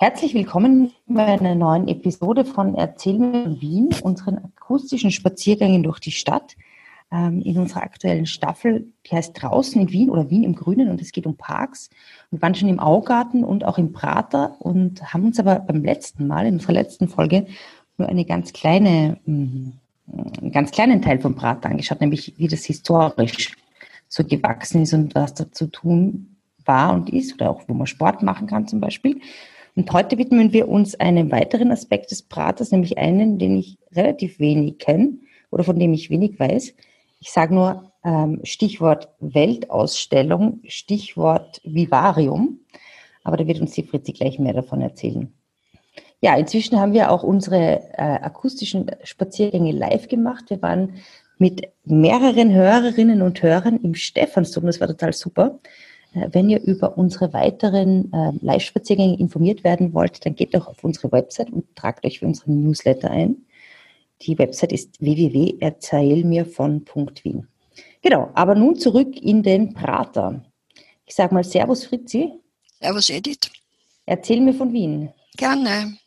Herzlich willkommen bei einer neuen Episode von Erzähl mir Wien, unseren akustischen Spaziergängen durch die Stadt. Ähm, in unserer aktuellen Staffel, die heißt Draußen in Wien oder Wien im Grünen und es geht um Parks. Wir waren schon im Augarten und auch im Prater und haben uns aber beim letzten Mal, in unserer letzten Folge, nur eine ganz kleine, mm, einen ganz kleinen Teil vom Prater angeschaut, nämlich wie das historisch so gewachsen ist und was da zu tun war und ist oder auch wo man Sport machen kann zum Beispiel. Und heute widmen wir uns einem weiteren Aspekt des Praters, nämlich einen, den ich relativ wenig kenne oder von dem ich wenig weiß. Ich sage nur ähm, Stichwort Weltausstellung, Stichwort Vivarium. Aber da wird uns die Fritzi gleich mehr davon erzählen. Ja, inzwischen haben wir auch unsere äh, akustischen Spaziergänge live gemacht. Wir waren mit mehreren Hörerinnen und Hörern im Stephansdom. Das war total super. Wenn ihr über unsere weiteren äh, Live-Spaziergänge informiert werden wollt, dann geht doch auf unsere Website und tragt euch für unseren Newsletter ein. Die Website ist www.erzählmirvon.wien. Genau, aber nun zurück in den Prater. Ich sage mal Servus Fritzi. Servus Edith. Erzähl mir von Wien. Gerne.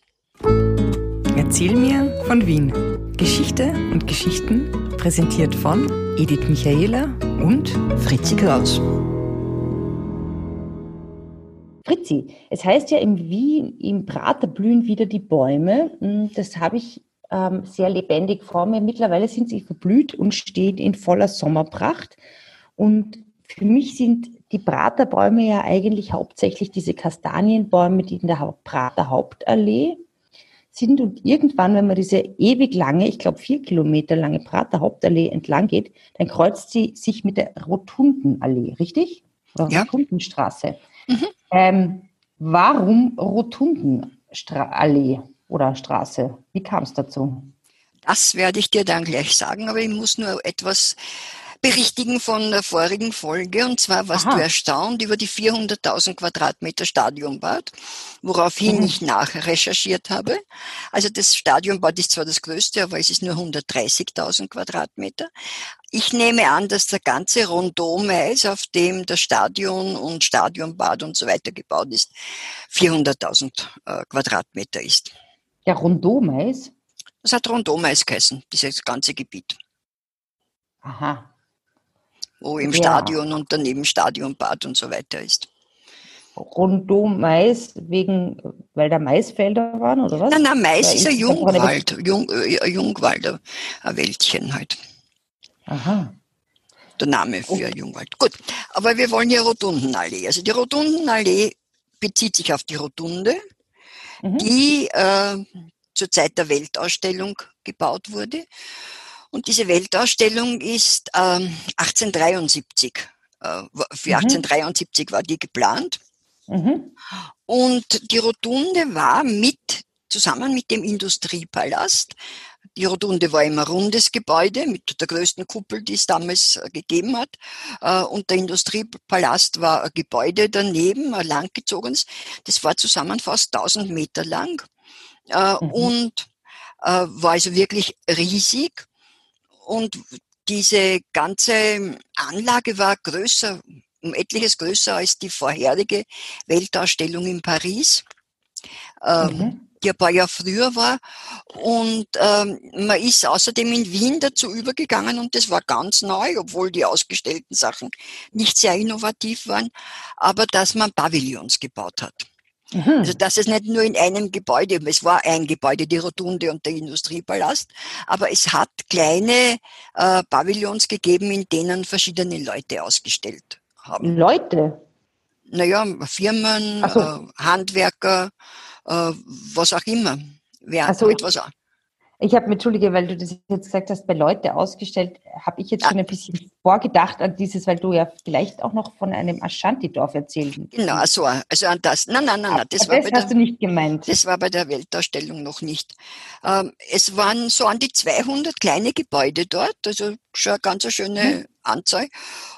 Erzähl mir von Wien. Geschichte und Geschichten präsentiert von Edith Michaela und Fritzi Kraus. Fritzi, es heißt ja im Wien, im Prater blühen wieder die Bäume. Hm, das habe ich ähm, sehr lebendig vor mir. Mittlerweile sind sie verblüht und stehen in voller Sommerpracht. Und für mich sind die Praterbäume ja eigentlich hauptsächlich diese Kastanienbäume, die in der Prater Hauptallee sind. Und irgendwann, wenn man diese ewig lange, ich glaube vier Kilometer lange Prater Hauptallee entlang geht, dann kreuzt sie sich mit der Rotundenallee, richtig? Oder ja. Rotundenstraße. Mhm. Ähm, warum Rotundenallee oder Straße? Wie kam es dazu? Das werde ich dir dann gleich sagen, aber ich muss nur etwas berichtigen von der vorigen Folge. Und zwar warst Aha. du erstaunt über die 400.000 Quadratmeter Stadionbad, woraufhin mhm. ich nachrecherchiert habe. Also das Stadionbad ist zwar das größte, aber es ist nur 130.000 Quadratmeter. Ich nehme an, dass der ganze Rondome auf dem das Stadion und Stadionbad und so weiter gebaut ist, 400.000 äh, Quadratmeter ist. Der Rondomeis? Das hat Rondomeis geheißen, dieses ganze Gebiet. Aha wo im ja. Stadion und daneben Stadionbad und so weiter ist. Rund um Mais, wegen, weil da Maisfelder waren, oder was? Nein, nein, Mais ist ein Jungwald, Jung, äh, Jungwald, ein Wäldchen halt. Aha. Der Name für okay. Jungwald. Gut, aber wir wollen hier Rotundenallee. Also die Rotundenallee bezieht sich auf die Rotunde, mhm. die äh, zur Zeit der Weltausstellung gebaut wurde. Und diese Weltausstellung ist ähm, 1873, äh, für mhm. 1873 war die geplant. Mhm. Und die Rotunde war mit, zusammen mit dem Industriepalast, die Rotunde war immer rundes Gebäude mit der größten Kuppel, die es damals äh, gegeben hat. Äh, und der Industriepalast war ein Gebäude daneben, ein langgezogenes. Das war zusammen fast 1000 Meter lang äh, mhm. und war also wirklich riesig. Und diese ganze Anlage war größer, um etliches größer als die vorherige Weltausstellung in Paris, ähm, mhm. die ein paar Jahre früher war. Und ähm, man ist außerdem in Wien dazu übergegangen und das war ganz neu, obwohl die ausgestellten Sachen nicht sehr innovativ waren, aber dass man Pavillons gebaut hat. Mhm. Also dass es nicht nur in einem Gebäude, es war ein Gebäude, die Rotunde und der Industriepalast, aber es hat kleine äh, Pavillons gegeben, in denen verschiedene Leute ausgestellt haben. Leute? Naja, Firmen, so. äh, Handwerker, äh, was auch immer. Wer so, etwas. Ich habe, entschuldige, weil du das jetzt gesagt hast, bei Leute ausgestellt, habe ich jetzt schon ein bisschen vorgedacht an dieses, weil du ja vielleicht auch noch von einem Ashanti-Dorf erzählt hast. Genau, also, also an das. Nein, nein, nein, nein das, war das bei hast der, du nicht gemeint. Das war bei der Weltausstellung noch nicht. Ähm, es waren so an die 200 kleine Gebäude dort, also schon eine ganz schöne hm. Anzahl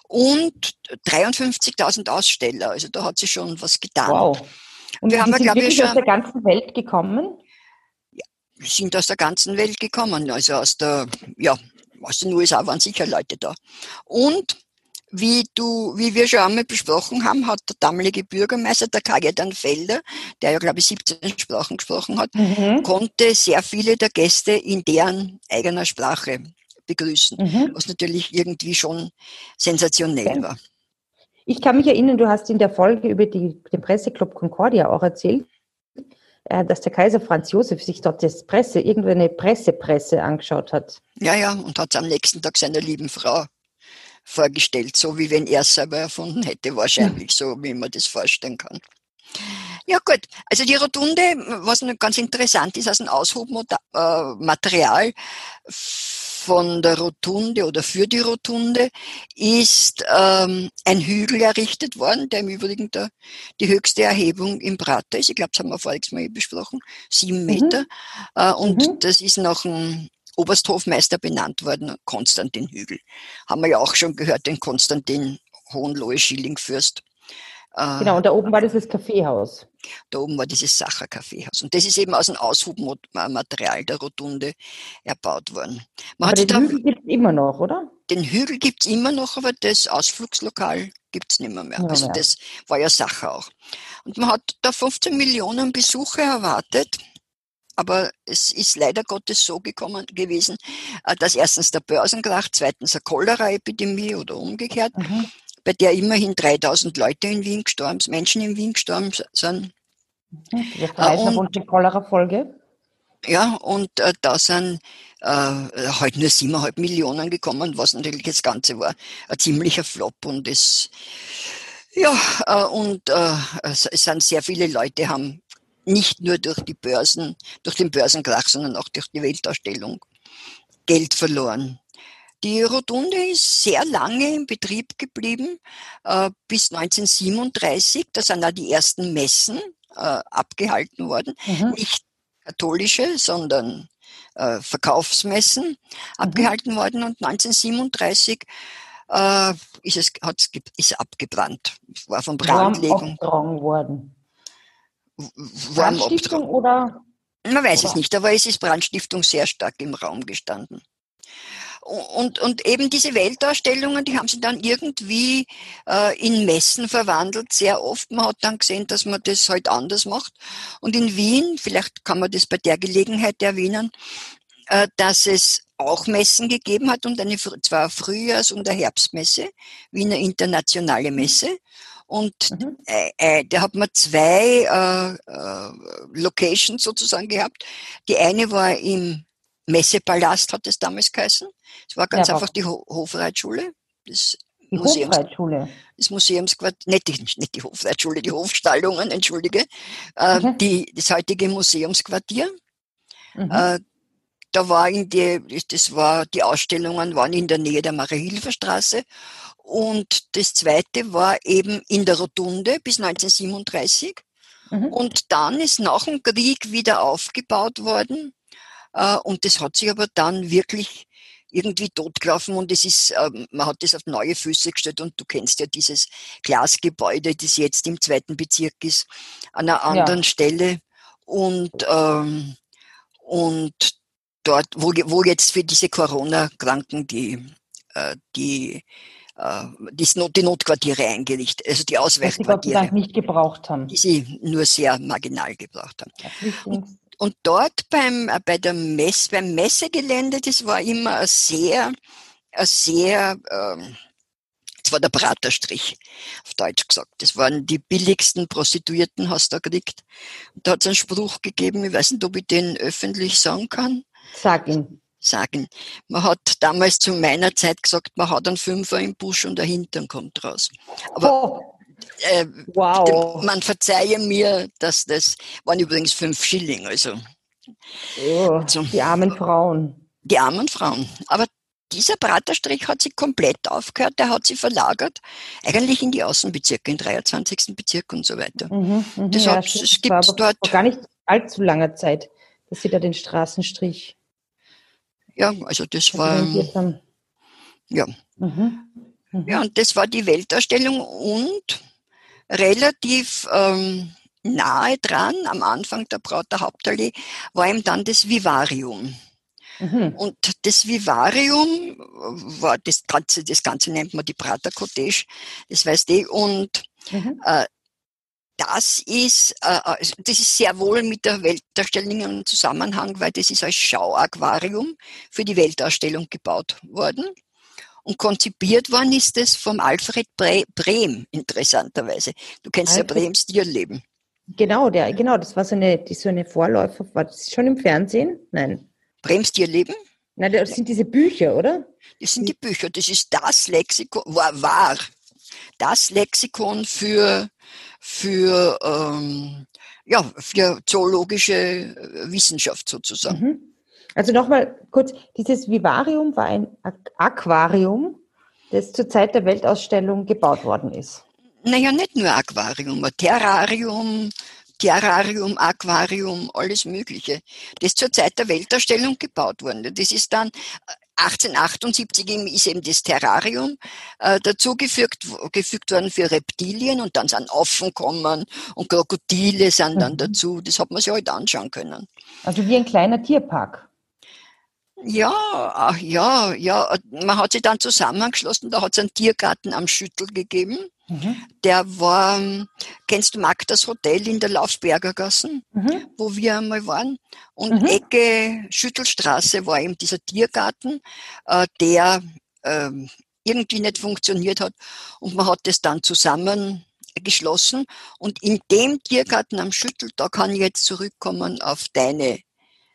und 53.000 Aussteller, also da hat sich schon was getan. Wow. Und wir haben, sind glaube ich, schon, aus der ganzen Welt gekommen? Sind aus der ganzen Welt gekommen. Also aus der, ja, aus den USA waren sicher Leute da. Und wie du, wie wir schon einmal besprochen haben, hat der damalige Bürgermeister, der Kajetan Felder, der ja, glaube ich, 17 Sprachen gesprochen hat, mhm. konnte sehr viele der Gäste in deren eigener Sprache begrüßen, mhm. was natürlich irgendwie schon sensationell war. Ich kann mich erinnern, du hast in der Folge über die, den Presseclub Concordia auch erzählt, äh, dass der Kaiser Franz Josef sich dort das Presse, irgendeine Pressepresse angeschaut hat. Ja, ja, und hat es am nächsten Tag seiner lieben Frau vorgestellt, so wie wenn er es selber erfunden hätte, wahrscheinlich, so wie man das vorstellen kann. Ja gut, also die Rotunde, was ganz interessant ist, als ein Aushubmaterial von der Rotunde oder für die Rotunde ist ähm, ein Hügel errichtet worden, der im Übrigen der, die höchste Erhebung im Prater ist. Ich glaube, das haben wir voriges Mal besprochen, sieben mhm. Meter. Mhm. Äh, und mhm. das ist nach einem Obersthofmeister benannt worden, Konstantin Hügel. Haben wir ja auch schon gehört, den Konstantin Hohenlohe-Schillingfürst. Äh, genau, und da oben war dieses Kaffeehaus. Da oben war dieses Sacher-Kaffeehaus. Und das ist eben aus dem Aushubmaterial der Rotunde erbaut worden. Man aber den da, Hügel gibt es immer noch, oder? Den Hügel gibt es immer noch, aber das Ausflugslokal gibt es nicht mehr. mehr. Also das war ja Sacher auch. Und man hat da 15 Millionen Besucher erwartet. Aber es ist leider Gottes so gekommen gewesen, äh, dass erstens der Börsenkrach, zweitens eine Cholera-Epidemie oder umgekehrt, mhm. Bei der immerhin 3000 Leute in Wien gestorben, Menschen in Wien gestorben sind. Mhm. Das äh, und die Cholera-Folge? Ja, und äh, da sind äh, halt nur siebeneinhalb Millionen gekommen, was natürlich das Ganze war. Ein ziemlicher Flop und es ja, äh, und äh, es sind sehr viele Leute haben nicht nur durch die Börsen, durch den Börsenkrach, sondern auch durch die Weltausstellung Geld verloren. Die Rotunde ist sehr lange in Betrieb geblieben, äh, bis 1937. Da sind auch die ersten Messen äh, abgehalten worden. Mhm. Nicht katholische, sondern äh, Verkaufsmessen mhm. abgehalten worden. Und 1937 äh, ist es hat's, ist abgebrannt. War von Brandlegung. worden. Brandstiftung oder? Man weiß oder? es nicht, aber es ist Brandstiftung sehr stark im Raum gestanden. Und, und eben diese Weltausstellungen, die haben sie dann irgendwie äh, in Messen verwandelt, sehr oft. Man hat dann gesehen, dass man das halt anders macht. Und in Wien, vielleicht kann man das bei der Gelegenheit erwähnen, äh, dass es auch Messen gegeben hat und eine zwar Frühjahrs- und eine Herbstmesse, Wiener Internationale Messe. Und mhm. äh, äh, da hat man zwei äh, äh, Locations sozusagen gehabt. Die eine war im Messepalast, hat es damals geheißen. Es war ganz ja, einfach die Ho Hofreitschule. Das die Museums Hofreitschule. Das Museumsquartier, nicht die, nicht die Hofreitschule, die Hofstallungen, entschuldige. Äh, mhm. die, das heutige Museumsquartier. Mhm. Äh, da war in die, das war, die Ausstellungen waren in der Nähe der Marie-Hilfer-Straße und das zweite war eben in der Rotunde bis 1937. Mhm. Und dann ist nach dem Krieg wieder aufgebaut worden. Äh, und das hat sich aber dann wirklich irgendwie totgelaufen und es ist, ähm, man hat das auf neue Füße gestellt und du kennst ja dieses Glasgebäude, das jetzt im zweiten Bezirk ist, an einer anderen ja. Stelle. Und, ähm, und dort, wo, wo jetzt für diese Corona-Kranken die, äh, die äh, die, Not, die Notquartiere eingerichtet, also die Ausweichquartiere. Die nicht gebraucht haben. Die sie nur sehr marginal gebraucht haben. Und, und dort beim, äh, bei der Mess, beim Messegelände, das war immer ein sehr, ein sehr, ähm, das war der Praterstrich, auf Deutsch gesagt. Das waren die billigsten Prostituierten, hast du da gekriegt. Und da hat es einen Spruch gegeben, ich weiß nicht, ob ich den öffentlich sagen kann. Sag ihn sagen. Man hat damals zu meiner Zeit gesagt, man hat einen Fünfer im Busch und der Hintern kommt raus. Aber oh. Äh, wow. man verzeihe mir, dass das waren übrigens fünf Schilling, also. Oh, also die armen Frauen. Die armen Frauen. Aber dieser Praterstrich hat sich komplett aufgehört, der hat sich verlagert, eigentlich in die Außenbezirke, in 23. Bezirk und so weiter. Mhm, mh, das, ja, hat, das gibt dort. Vor gar nicht allzu langer Zeit, dass sie da den Straßenstrich ja, also das war. Ja. Mhm. Mhm. Ja, und das war die Weltausstellung und relativ ähm, nahe dran, am Anfang der Brauter Hauptallee, war eben dann das Vivarium. Mhm. Und das Vivarium war das Ganze, das Ganze nennt man die Prater Cottage, das weißt du, und mhm. äh, das ist, äh, äh, das ist sehr wohl mit der Weltausstellung im Zusammenhang, weil das ist als Schauaquarium für die Weltausstellung gebaut worden. Und konzipiert worden ist es vom Alfred Brehm, interessanterweise. Du kennst Alfred. ja Brehms Tierleben. Genau, der, genau, das war so eine, die, so eine Vorläufer. War das schon im Fernsehen? Nein. Brems Tierleben? Nein, das sind diese Bücher, oder? Das sind die Bücher. Das ist das Lexikon, war, war das Lexikon für, für, ähm, ja, für zoologische Wissenschaft sozusagen. Mhm. Also nochmal kurz, dieses Vivarium war ein Aquarium, das zur Zeit der Weltausstellung gebaut worden ist. Naja, nicht nur Aquarium, Terrarium, Terrarium, Aquarium, alles Mögliche. Das zur Zeit der Weltausstellung gebaut worden. Das ist dann 1878 äh, ist eben das Terrarium äh, dazugefügt gefügt worden für Reptilien und dann sind Affen gekommen und Krokodile sind dann mhm. dazu. Das hat man sich halt anschauen können. Also wie ein kleiner Tierpark. Ja, ach ja, ja. Man hat sich dann zusammengeschlossen, da hat es einen Tiergarten am Schüttel gegeben. Mhm. Der war, kennst du Magdas Hotel in der Laufsberger Gassen, mhm. wo wir einmal waren? Und mhm. Ecke Schüttelstraße war eben dieser Tiergarten, äh, der äh, irgendwie nicht funktioniert hat. Und man hat das dann zusammen geschlossen. Und in dem Tiergarten am Schüttel, da kann ich jetzt zurückkommen auf deine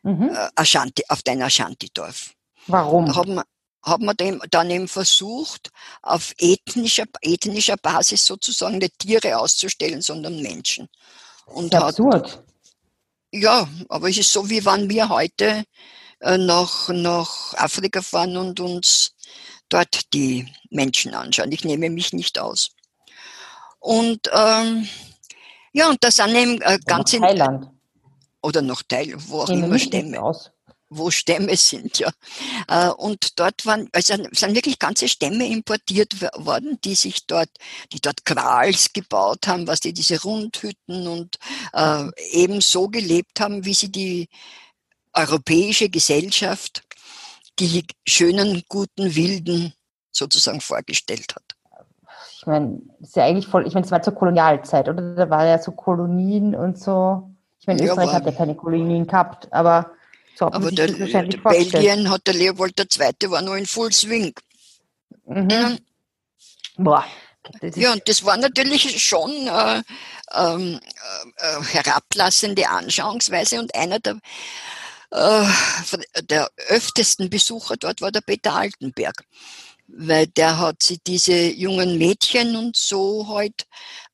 mhm. äh, Ashanti, auf dein Ashanti-Dorf. Warum? Da haben wir, hat man dem dann eben versucht, auf ethnischer, ethnischer Basis sozusagen nicht Tiere auszustellen, sondern Menschen. Und ist absurd. Hat, ja, aber es ist so, wie wenn wir heute äh, nach, nach Afrika fahren und uns dort die Menschen anschauen. Ich nehme mich nicht aus. Und ähm, ja, und das sind eben äh, ganz in Thailand. Oder noch Teil, wo auch immer Stämme. Aus wo Stämme sind, ja. Äh, und dort waren, also sind wirklich ganze Stämme importiert worden, die sich dort, die dort Quals gebaut haben, was die diese Rundhütten und äh, eben so gelebt haben, wie sie die europäische Gesellschaft, die schönen, guten, wilden sozusagen vorgestellt hat. Ich meine, ist ja eigentlich voll, ich meine, es war zur Kolonialzeit, oder? Da war ja so Kolonien und so. Ich meine, Österreich ja, hat ja keine Kolonien gehabt, aber so Aber der, der Belgien hat der Leopold II. war noch in Full Swing. Mhm. Boah. Ja, und das war natürlich schon äh, ähm, äh, herablassende Anschauungsweise und einer der, äh, der öftesten Besucher dort war der Peter Altenberg weil der hat sich diese jungen Mädchen und so halt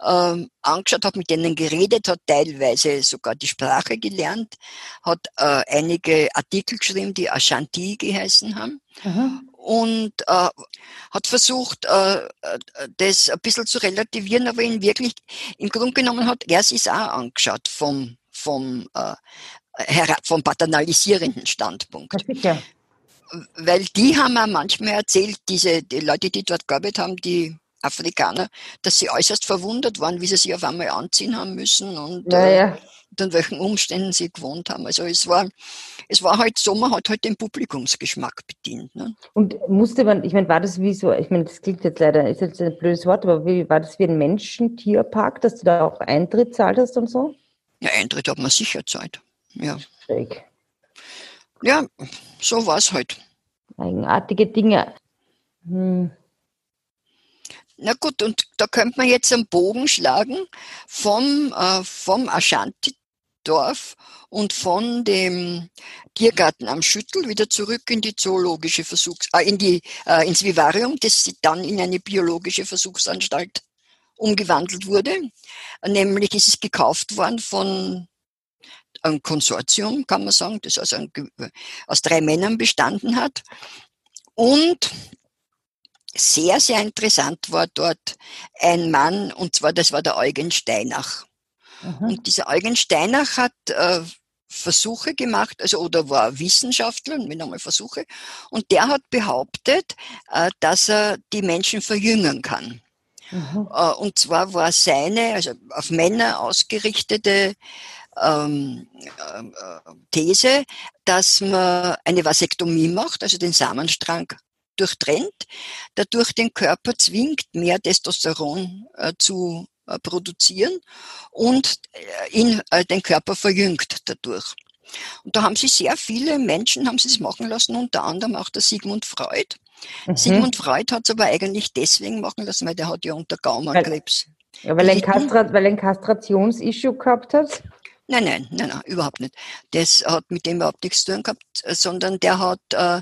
ähm, angeschaut, hat mit denen geredet, hat teilweise sogar die Sprache gelernt, hat äh, einige Artikel geschrieben, die Ashanti geheißen haben. Mhm. Und äh, hat versucht, äh, äh, das ein bisschen zu relativieren, aber in wirklich, im Grunde genommen hat er sich auch angeschaut vom, vom, äh, vom paternalisierenden Standpunkt. Ja, weil die haben auch manchmal erzählt, diese die Leute, die dort gearbeitet haben, die Afrikaner, dass sie äußerst verwundert waren, wie sie sich auf einmal anziehen haben müssen und, ja, ja. Äh, und welchen Umständen sie gewohnt haben. Also es war, es war halt so, man hat halt den Publikumsgeschmack bedient. Ne? Und musste man, ich meine, war das wie so, ich meine, das klingt jetzt leider, ist jetzt ein blödes Wort, aber wie, war das wie ein Menschen-Tierpark, dass du da auch Eintritt zahlt hast und so? Ja, Eintritt hat man sicher Zeit. Ja. Schräg. Ja, so war es halt. Eigenartige Dinge. Hm. Na gut, und da könnte man jetzt einen Bogen schlagen vom, äh, vom Ashanti-Dorf und von dem Tiergarten am Schüttel wieder zurück in die zoologische Versuchs, äh, in die, äh, ins Vivarium, das dann in eine biologische Versuchsanstalt umgewandelt wurde. Nämlich ist es gekauft worden von ein Konsortium, kann man sagen, das also ein, aus drei Männern bestanden hat. Und sehr, sehr interessant war dort ein Mann, und zwar das war der Eugen Steinach. Mhm. Und dieser Eugen Steinach hat äh, Versuche gemacht, also oder war Wissenschaftler, mit einmal Versuche, und der hat behauptet, äh, dass er die Menschen verjüngen kann. Mhm. Äh, und zwar war seine, also auf Männer ausgerichtete ähm, äh, These, dass man eine Vasektomie macht, also den Samenstrang durchtrennt, dadurch den Körper zwingt, mehr Testosteron äh, zu äh, produzieren und äh, ihn, äh, den Körper verjüngt dadurch. Und da haben sie sehr viele Menschen, haben sie es machen lassen, unter anderem auch der Sigmund Freud. Mhm. Sigmund Freud hat es aber eigentlich deswegen machen lassen, weil der hat ja unter Gaumenkrebs. Ja, weil, er ein Kastra weil er ein Kastrationsissue gehabt hat? Nein, nein, nein, nein, überhaupt nicht. Das hat mit dem überhaupt nichts zu tun gehabt, sondern der hat äh,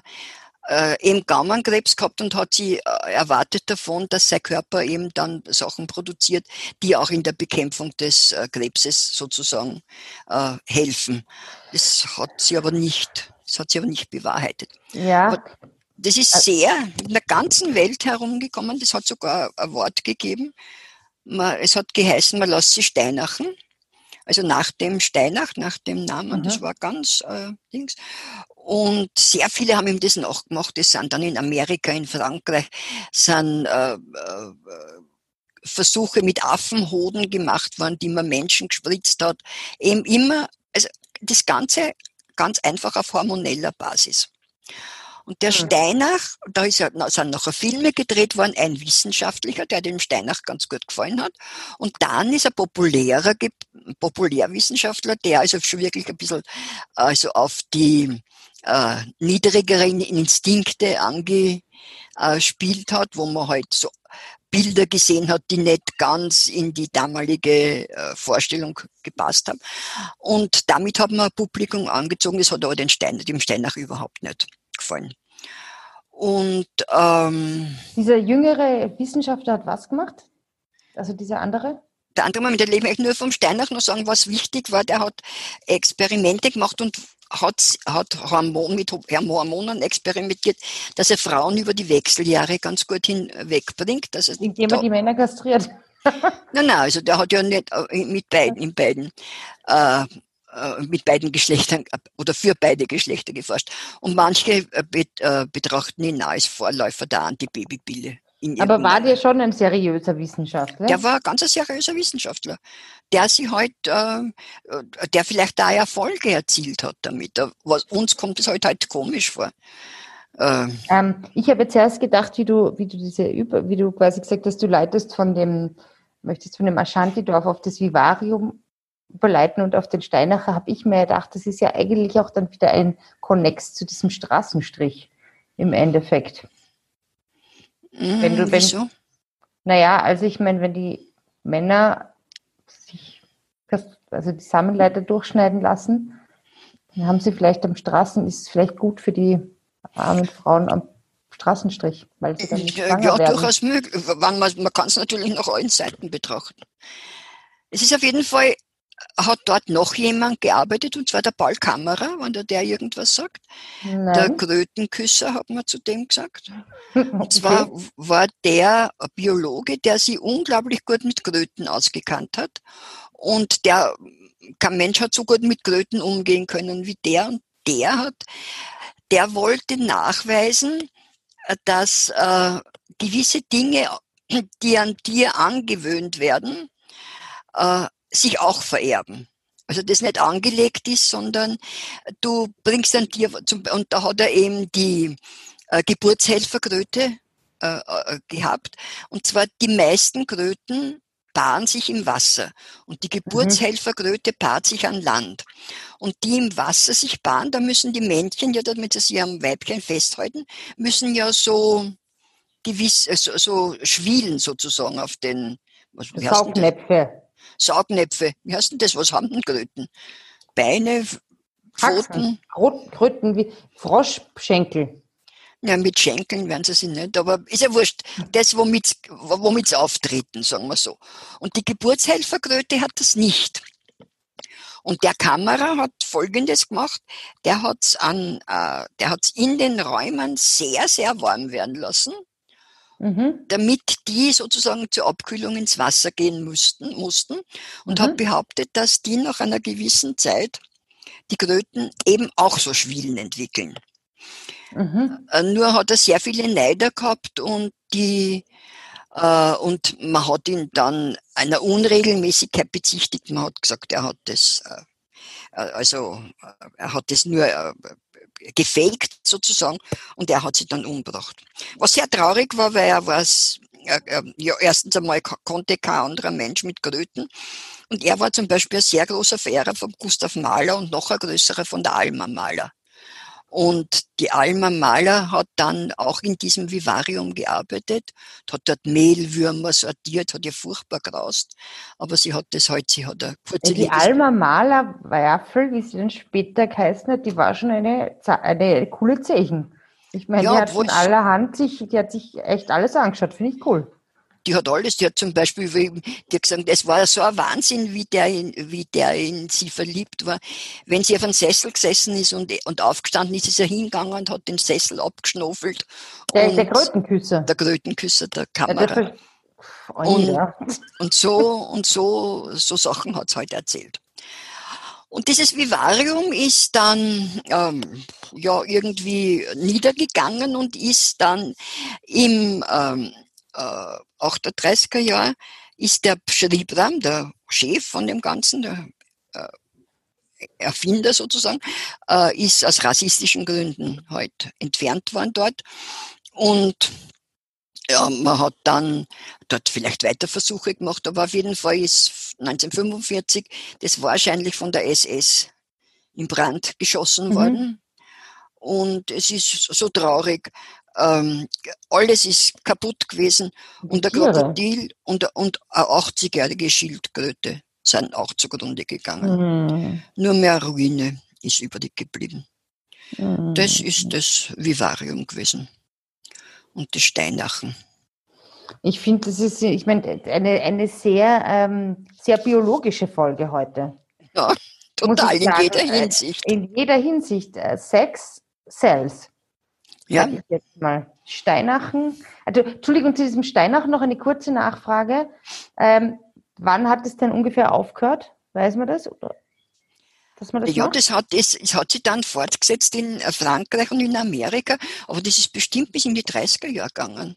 äh, eben Gaumenkrebs gehabt und hat sie äh, erwartet davon, dass sein Körper eben dann Sachen produziert, die auch in der Bekämpfung des äh, Krebses sozusagen äh, helfen. Das hat sie aber nicht, das hat sie aber nicht bewahrheitet. Ja. Aber das ist sehr in der ganzen Welt herumgekommen. Das hat sogar ein Wort gegeben. Man, es hat geheißen, man lässt sie steinachen also nach dem Steinach, nach dem Namen, mhm. das war ganz äh, Dings. Und sehr viele haben ihm das nachgemacht. Das sind dann in Amerika, in Frankreich, sind äh, äh, Versuche mit Affenhoden gemacht worden, die man Menschen gespritzt hat. Eben immer, also das Ganze ganz einfach auf hormoneller Basis. Und der hm. Steinach, da ist ja, sind nachher Filme gedreht worden, ein Wissenschaftlicher, der dem Steinach ganz gut gefallen hat. Und dann ist ein populärer, Populärwissenschaftler, der also schon wirklich ein bisschen also auf die äh, niedrigeren Instinkte angespielt hat, wo man halt so Bilder gesehen hat, die nicht ganz in die damalige äh, Vorstellung gepasst haben. Und damit hat man ein Publikum angezogen, das hat aber den Stein, dem Steinach überhaupt nicht gefallen. Und ähm, dieser jüngere Wissenschaftler hat was gemacht? Also dieser andere? Der andere Moment, der leben eigentlich nur vom Steinach noch sagen, was wichtig war, der hat Experimente gemacht und hat, hat Hormon, mit Hormonen experimentiert, dass er Frauen über die Wechseljahre ganz gut hinwegbringt. Indem er die Männer kastriert. nein, nein, also der hat ja nicht äh, mit beiden, in beiden äh, äh, mit beiden Geschlechtern äh, oder für beide Geschlechter geforscht. Und manche äh, betrachten ihn als Vorläufer der Antibabypille. Aber war der schon ein seriöser Wissenschaftler? Der war ganz ein seriöser Wissenschaftler, der sich halt, äh, der vielleicht da Erfolge erzielt hat damit. Was, uns kommt es halt halt komisch vor. Ähm, ich habe jetzt erst gedacht, wie du, wie du diese wie du quasi gesagt hast, du leitest von dem, möchtest von dem Ashanti-Dorf auf das Vivarium überleiten und auf den Steinacher habe ich mir gedacht, das ist ja eigentlich auch dann wieder ein Konnex zu diesem Straßenstrich im Endeffekt. Mhm, wenn du, wenn, wieso? Naja, also ich meine, wenn die Männer sich also die Samenleiter durchschneiden lassen, dann haben sie vielleicht am Straßen, ist es vielleicht gut für die armen Frauen am Straßenstrich, weil sie dann nicht Ja, ja durchaus möglich. Man, man kann es natürlich nach allen Seiten betrachten. Es ist auf jeden Fall hat dort noch jemand gearbeitet, und zwar der Paul Kammerer, wenn der, der irgendwas sagt. Nein. Der Krötenküsser, hat man zu dem gesagt. Und zwar war der Biologe, der sich unglaublich gut mit Kröten ausgekannt hat. Und der, kein Mensch hat so gut mit Kröten umgehen können wie der. Und der hat, der wollte nachweisen, dass äh, gewisse Dinge, die an dir angewöhnt werden, äh, sich auch vererben. Also das nicht angelegt ist, sondern du bringst ein Tier zum, und da hat er eben die äh, Geburtshelferkröte äh, äh, gehabt. Und zwar die meisten Kröten paaren sich im Wasser und die mhm. Geburtshelferkröte paart sich an Land. Und die im Wasser sich paaren, da müssen die Männchen, ja, damit sie sich am Weibchen festhalten, müssen ja so gewiss, äh, so, so schwielen sozusagen auf den, was, Saugnäpfe. Saugnäpfe. Wie heißt denn das? Was haben denn Kröten? Beine, Pfoten? Kröten wie Froschschenkel. Ja, mit Schenkeln werden sie sich nicht, aber ist ja wurscht. Das, womit, womit sie auftreten, sagen wir so. Und die Geburtshelferkröte hat das nicht. Und der Kamera hat Folgendes gemacht. Der hat's an, äh, der hat's in den Räumen sehr, sehr warm werden lassen mhm. damit die sozusagen zur Abkühlung ins Wasser gehen mussten, mussten und mhm. habe behauptet, dass die nach einer gewissen Zeit die Kröten eben auch so Schwielen entwickeln. Mhm. Äh, nur hat er sehr viele Neider gehabt und die äh, und man hat ihn dann einer Unregelmäßigkeit bezichtigt. Man hat gesagt, er hat das äh, also er hat das nur äh, gefaked sozusagen und er hat sich dann umgebracht. Was sehr traurig war, weil er war ja, erstens einmal konnte kein anderer Mensch mit Kröten und er war zum Beispiel ein sehr großer Verehrer von Gustav Mahler und noch ein größerer von der Alma Mahler. Und die Alma Mahler hat dann auch in diesem Vivarium gearbeitet, hat dort Mehlwürmer sortiert, hat ihr furchtbar graust, aber sie hat das halt, sie hat eine kurze Die Alma Mahler Waffel, wie sie dann später geheißen hat, die war schon eine, eine coole Zeichen. Ich meine, ja, die hat von allerhand sich, die hat sich echt alles angeschaut, finde ich cool die hat alles, die hat zum Beispiel, die hat gesagt, es war so ein Wahnsinn, wie der, in, wie der in sie verliebt war. Wenn sie auf einem Sessel gesessen ist und, und aufgestanden ist, ist er hingegangen und hat den Sessel abgeschnofelt. Der, der Krötenküsser. Der Krötenküsser der Kamera. Ja, und, und so, und so, so Sachen hat es heute erzählt. Und dieses Vivarium ist dann ähm, ja irgendwie niedergegangen und ist dann im ähm, äh, 38er Jahr ist der Schribram, der Chef von dem Ganzen, der äh, Erfinder sozusagen, äh, ist aus rassistischen Gründen halt entfernt worden dort. Und ja, man hat dann dort vielleicht weiter Versuche gemacht, aber auf jeden Fall ist 1945 das wahrscheinlich von der SS in Brand geschossen mhm. worden. Und es ist so traurig, ähm, alles ist kaputt gewesen und der Krokodil und, und eine 80-jährige Schildkröte sind auch zugrunde gegangen. Mhm. Nur mehr Ruine ist übrig geblieben. Mhm. Das ist das Vivarium gewesen und das Steinachen. Ich finde, das ist, ich meine, eine, eine sehr, ähm, sehr biologische Folge heute. Ja, total, in jeder Hinsicht. In jeder Hinsicht. Äh, Sex, Cells. Ja. Ich jetzt mal. Steinachen. Also, Entschuldigung, zu diesem Steinachen noch eine kurze Nachfrage. Ähm, wann hat es denn ungefähr aufgehört? Weiß man das? Oder? Dass man das ja, das hat, es, es hat sich dann fortgesetzt in äh, Frankreich und in Amerika, aber das ist bestimmt bis in die 30er Jahre gegangen.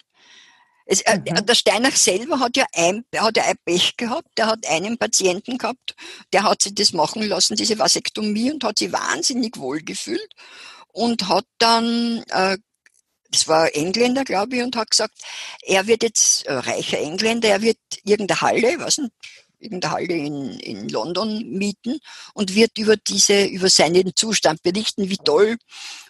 Es, äh, mhm. Der Steinach selber hat ja ein, hat ja ein Pech gehabt. Der hat einen Patienten gehabt, der hat sich das machen lassen, diese Vasektomie, und hat sich wahnsinnig wohl gefühlt und hat dann, äh, das war Engländer, glaube ich, und hat gesagt, er wird jetzt, äh, reicher Engländer, er wird irgendeine Halle, was nicht, irgendeine Halle in, in London mieten und wird über diese, über seinen Zustand berichten, wie toll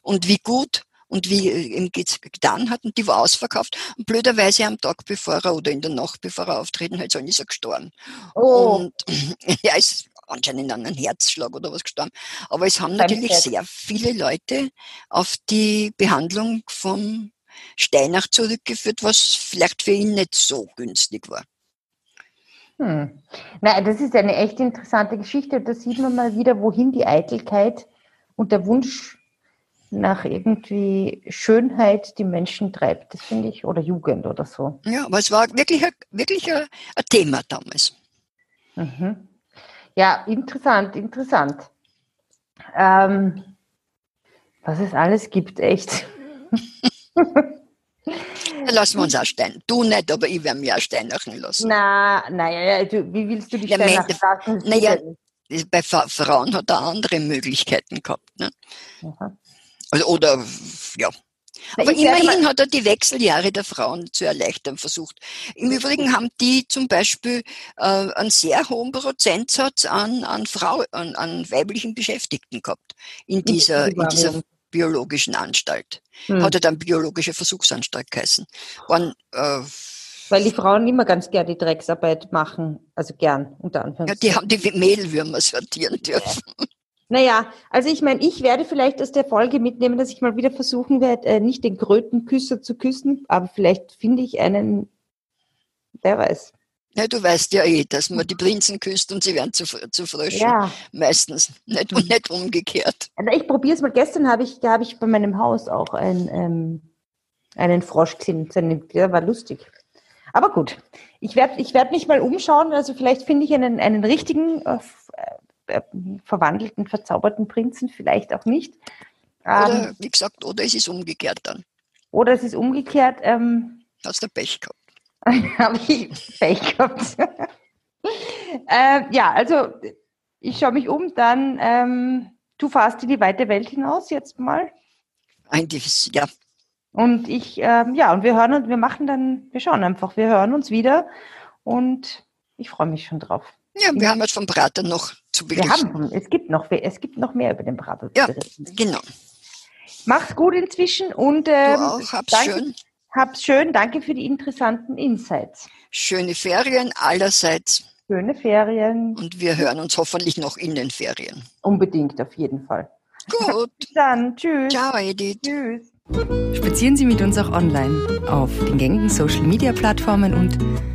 und wie gut und wie äh, ihm getan hat und die war ausverkauft. Und blöderweise am Tag bevor er oder in der Nacht bevor er auftreten hat, ist er gestorben. Oh. Und er ist anscheinend an einem Herzschlag oder was gestorben. Aber es haben natürlich sehr viele Leute auf die Behandlung vom Steinach zurückgeführt, was vielleicht für ihn nicht so günstig war. Hm. Na, das ist eine echt interessante Geschichte. Da sieht man mal wieder, wohin die Eitelkeit und der Wunsch nach irgendwie Schönheit die Menschen treibt. Das finde ich, oder Jugend oder so. Ja, aber es war wirklich ein, wirklich ein, ein Thema damals. Mhm. Ja, interessant, interessant. Ähm, was es alles gibt, echt. Lassen wir uns auch Stein. Du nicht, aber ich werde mir auch Steinachen lassen. Na, naja, du, wie willst du die ja, Steinachen lassen? Naja, bei Frauen hat er andere Möglichkeiten gehabt. Ne? Also, oder, ja, aber immerhin hat er die Wechseljahre der Frauen zu erleichtern versucht. Im Übrigen haben die zum Beispiel äh, einen sehr hohen Prozentsatz an, an, Frau, an, an weiblichen Beschäftigten gehabt in dieser, in dieser biologischen Anstalt. Hm. Hat er dann biologische Versuchsanstalt geheißen. Waren, äh, weil die Frauen immer ganz gern die Drecksarbeit machen, also gern, unter Anführungszeichen. Ja, die haben die Mehlwürmer sortieren dürfen. Ja. Naja, also ich meine, ich werde vielleicht aus der Folge mitnehmen, dass ich mal wieder versuchen werde, äh, nicht den Krötenküsser zu küssen, aber vielleicht finde ich einen, wer weiß. Ja, du weißt ja eh, dass man die Prinzen küsst und sie werden zu, zu Fröschen. Ja. Meistens. Nicht, und nicht umgekehrt. Also ich probiere es mal. Gestern habe ich, hab ich bei meinem Haus auch ein, ähm, einen Frosch gesehen. Der war lustig. Aber gut, ich werde ich werd mich mal umschauen. Also vielleicht finde ich einen, einen richtigen äh, verwandelten, verzauberten Prinzen, vielleicht auch nicht. Oder, ähm, wie gesagt, oder es ist umgekehrt dann. Oder es ist umgekehrt. Ähm, Hast du Pech gehabt? Habe ich Pech gehabt. äh, ja, also ich schaue mich um, dann ähm, du fahrst in die weite Welt hinaus jetzt mal. Eigentlich, ja. Und ich, ähm, ja, und wir hören und wir machen dann, wir schauen einfach, wir hören uns wieder und ich freue mich schon drauf. Ja, wir haben jetzt vom Prater noch zu berichten. Wir haben, es gibt noch, es gibt noch mehr über den Prater zu ja, berichten. genau. Mach's gut inzwischen und ähm, du auch, hab's danke, schön. Hab's schön, danke für die interessanten Insights. Schöne Ferien allerseits. Schöne Ferien. Und wir hören uns hoffentlich noch in den Ferien. Unbedingt, auf jeden Fall. Gut. Dann, tschüss. Ciao, Edith. Tschüss. Spazieren Sie mit uns auch online auf den gängigen Social Media Plattformen und